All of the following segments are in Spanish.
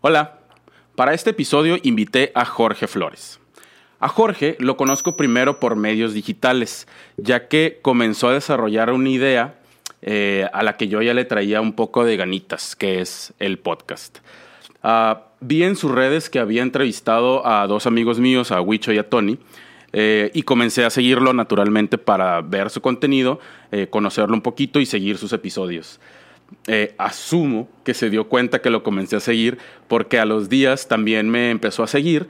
Hola, para este episodio invité a Jorge Flores. A Jorge lo conozco primero por medios digitales, ya que comenzó a desarrollar una idea eh, a la que yo ya le traía un poco de ganitas, que es el podcast. Ah, vi en sus redes que había entrevistado a dos amigos míos, a Wicho y a Tony, eh, y comencé a seguirlo naturalmente para ver su contenido, eh, conocerlo un poquito y seguir sus episodios. Asumo que se dio cuenta que lo comencé a seguir porque a los días también me empezó a seguir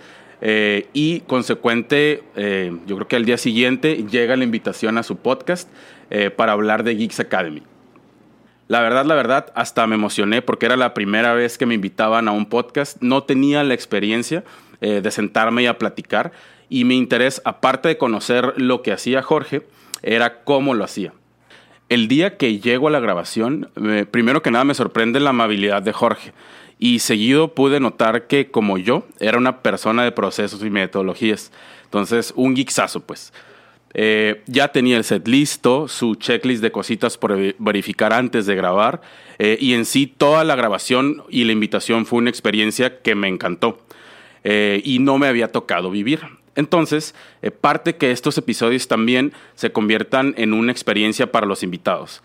y consecuente, yo creo que al día siguiente llega la invitación a su podcast para hablar de Geeks Academy. La verdad, la verdad, hasta me emocioné porque era la primera vez que me invitaban a un podcast. No tenía la experiencia eh, de sentarme y a platicar. Y mi interés, aparte de conocer lo que hacía Jorge, era cómo lo hacía. El día que llego a la grabación, primero que nada me sorprende la amabilidad de Jorge. Y seguido pude notar que, como yo, era una persona de procesos y metodologías. Entonces, un geeksazo, pues. Eh, ya tenía el set listo, su checklist de cositas por verificar antes de grabar eh, y en sí toda la grabación y la invitación fue una experiencia que me encantó eh, y no me había tocado vivir. Entonces, parte que estos episodios también se conviertan en una experiencia para los invitados.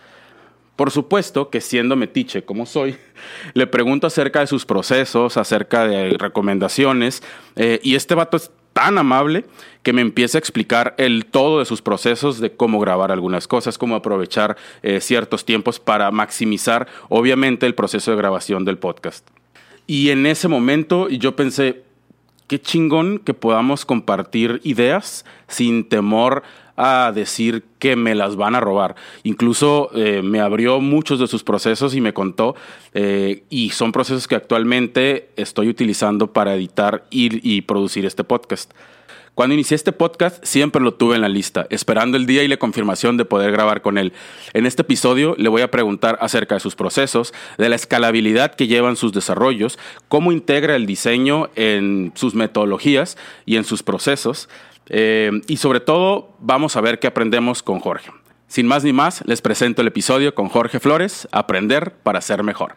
Por supuesto que siendo metiche como soy, le pregunto acerca de sus procesos, acerca de recomendaciones, y este vato es tan amable que me empieza a explicar el todo de sus procesos de cómo grabar algunas cosas, cómo aprovechar eh, ciertos tiempos para maximizar, obviamente, el proceso de grabación del podcast. Y en ese momento yo pensé, qué chingón que podamos compartir ideas sin temor a decir que me las van a robar. Incluso eh, me abrió muchos de sus procesos y me contó, eh, y son procesos que actualmente estoy utilizando para editar y, producir este podcast. Cuando inicié este podcast siempre lo tuve en la lista, esperando el día y la confirmación de poder grabar con él. En este episodio le voy a preguntar acerca de sus procesos, de la escalabilidad que llevan sus desarrollos, cómo integra el diseño en sus metodologías y en sus procesos, eh, y sobre todo, vamos a ver qué aprendemos con Jorge. Sin más ni más, les presento el episodio con Jorge Flores, Aprender para ser mejor.